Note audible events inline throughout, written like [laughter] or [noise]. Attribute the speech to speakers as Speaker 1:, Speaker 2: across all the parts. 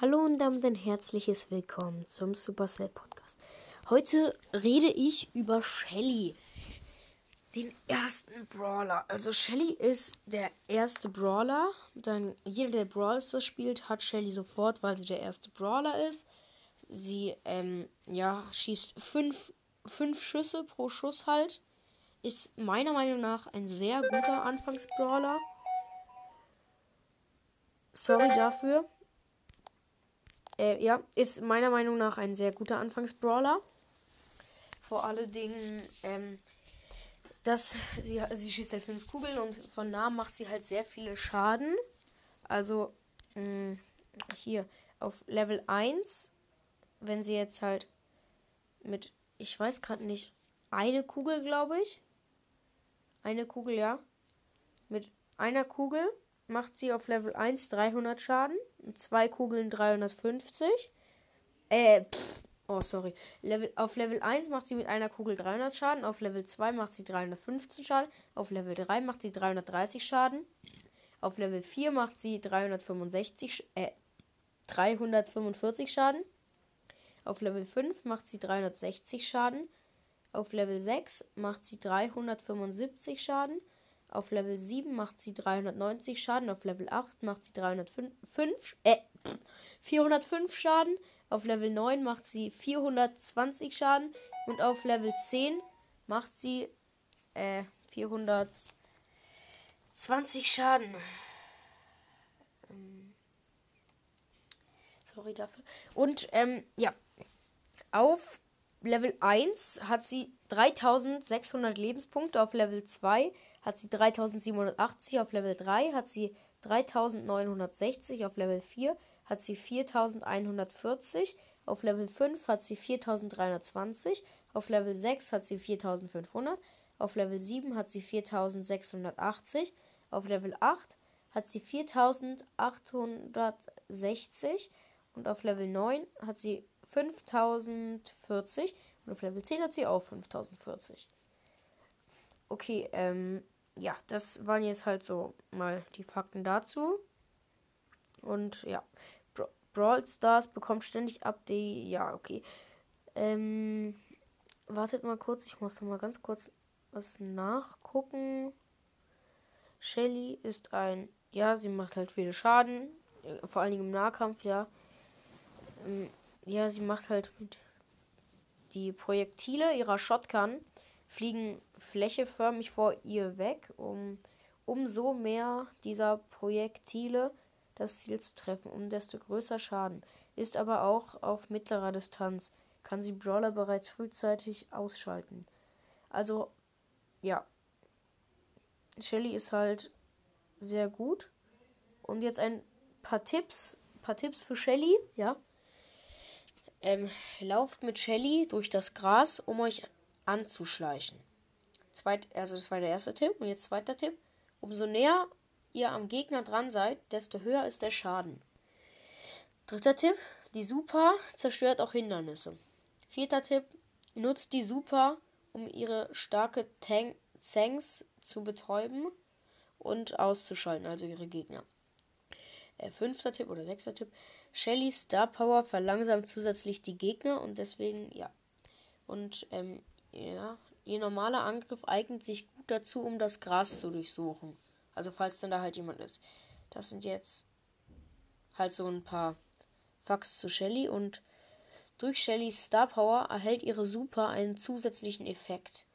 Speaker 1: Hallo und damit ein herzliches Willkommen zum Supercell Podcast. Heute rede ich über Shelly, den ersten Brawler. Also Shelly ist der erste Brawler. Dann jeder, der Brawl Stars spielt, hat Shelly sofort, weil sie der erste Brawler ist. Sie ähm, ja, schießt fünf, fünf Schüsse pro Schuss halt. Ist meiner Meinung nach ein sehr guter Anfangsbrawler. Sorry dafür. Äh, ja, ist meiner Meinung nach ein sehr guter Anfangsbrawler. Vor allen Dingen, ähm, dass sie, sie schießt halt fünf Kugeln und von nah macht sie halt sehr viele Schaden. Also, mh, mm, hier auf Level 1, wenn sie jetzt halt mit, ich weiß gerade nicht, eine Kugel, glaube ich. Eine Kugel, ja. Mit einer Kugel macht sie auf Level 1 300 Schaden zwei Kugeln 350. Äh, pff, oh, sorry. Level, auf Level 1 macht sie mit einer Kugel 300 Schaden. Auf Level 2 macht sie 315 Schaden. Auf Level 3 macht sie 330 Schaden. Auf Level 4 macht sie 365, äh, 345 Schaden. Auf Level 5 macht sie 360 Schaden. Auf Level 6 macht sie 375 Schaden. Auf Level 7 macht sie 390 Schaden. Auf Level 8 macht sie 305, äh, 405 Schaden. Auf Level 9 macht sie 420 Schaden. Und auf Level 10 macht sie äh, 420 Schaden. Ähm, sorry dafür. Und ähm, ja, auf Level 1 hat sie 3600 Lebenspunkte. Auf Level 2 hat sie 3780 auf Level 3, hat sie 3960 auf Level 4, hat sie 4140, auf Level 5 hat sie 4320, auf Level 6 hat sie 4500, auf Level 7 hat sie 4680, auf Level 8 hat sie 4860 und auf Level 9 hat sie 5040 und auf Level 10 hat sie auch 5040. Okay, ähm, ja, das waren jetzt halt so mal die Fakten dazu. Und ja, Bra Brawl Stars bekommt ständig Update. Ja, okay. Ähm, wartet mal kurz, ich muss noch mal ganz kurz was nachgucken. Shelly ist ein, ja, sie macht halt viele Schaden, äh, vor allen Dingen im Nahkampf, ja. Ähm, ja, sie macht halt die Projektile ihrer Shotgun fliegen flächeförmig vor ihr weg, um umso mehr dieser Projektile das Ziel zu treffen, um desto größer Schaden. Ist aber auch auf mittlerer Distanz, kann sie Brawler bereits frühzeitig ausschalten. Also, ja. Shelly ist halt sehr gut. Und jetzt ein paar Tipps, paar Tipps für Shelly, ja. Ähm, lauft mit Shelly durch das Gras, um euch anzuschleichen. Zweit, also das war der erste Tipp. Und jetzt zweiter Tipp. Umso näher ihr am Gegner dran seid, desto höher ist der Schaden. Dritter Tipp. Die Super zerstört auch Hindernisse. Vierter Tipp. Nutzt die Super, um ihre starke Tank Tanks zu betäuben und auszuschalten, also ihre Gegner. Äh, fünfter Tipp oder sechster Tipp. Shelly Star Power verlangsamt zusätzlich die Gegner und deswegen, ja. Und ähm, ja, ihr normaler Angriff eignet sich gut dazu, um das Gras zu durchsuchen. Also falls dann da halt jemand ist. Das sind jetzt halt so ein paar Facts zu Shelly und durch Shellys Star Power erhält ihre Super einen zusätzlichen Effekt.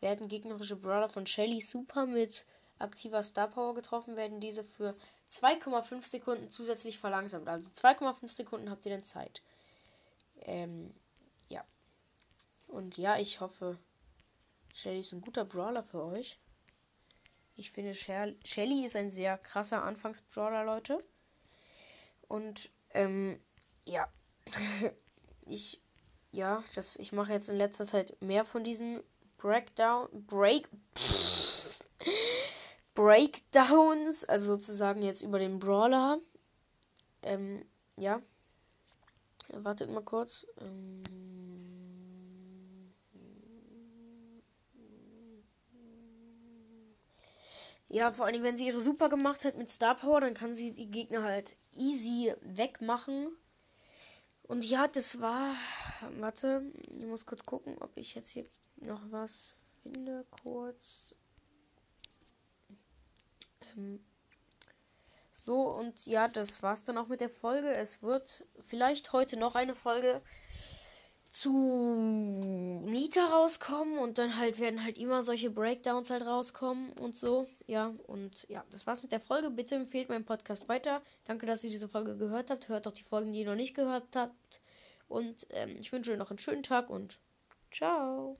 Speaker 1: Werden gegnerische Brawler von Shelly Super mit aktiver Star Power getroffen, werden diese für 2,5 Sekunden zusätzlich verlangsamt. Also 2,5 Sekunden habt ihr dann Zeit. Ähm, und ja, ich hoffe, Shelly ist ein guter Brawler für euch. Ich finde, Shelly ist ein sehr krasser Anfangsbrawler, Leute. Und, ähm, ja. [laughs] ich, ja, das, ich mache jetzt in letzter Zeit mehr von diesen Breakdown, Break, [laughs] Breakdowns, also sozusagen jetzt über den Brawler. Ähm, ja. Wartet mal kurz. Ähm, Ja, vor allem, wenn sie ihre Super gemacht hat mit Star Power, dann kann sie die Gegner halt easy wegmachen. Und ja, das war. Warte, ich muss kurz gucken, ob ich jetzt hier noch was finde. Kurz. Ähm, so, und ja, das war's dann auch mit der Folge. Es wird vielleicht heute noch eine Folge zu Nita rauskommen und dann halt werden halt immer solche Breakdowns halt rauskommen und so. Ja, und ja, das war's mit der Folge. Bitte empfehlt meinen Podcast weiter. Danke, dass ihr diese Folge gehört habt. Hört auch die Folgen, die ihr noch nicht gehört habt. Und ähm, ich wünsche euch noch einen schönen Tag und ciao.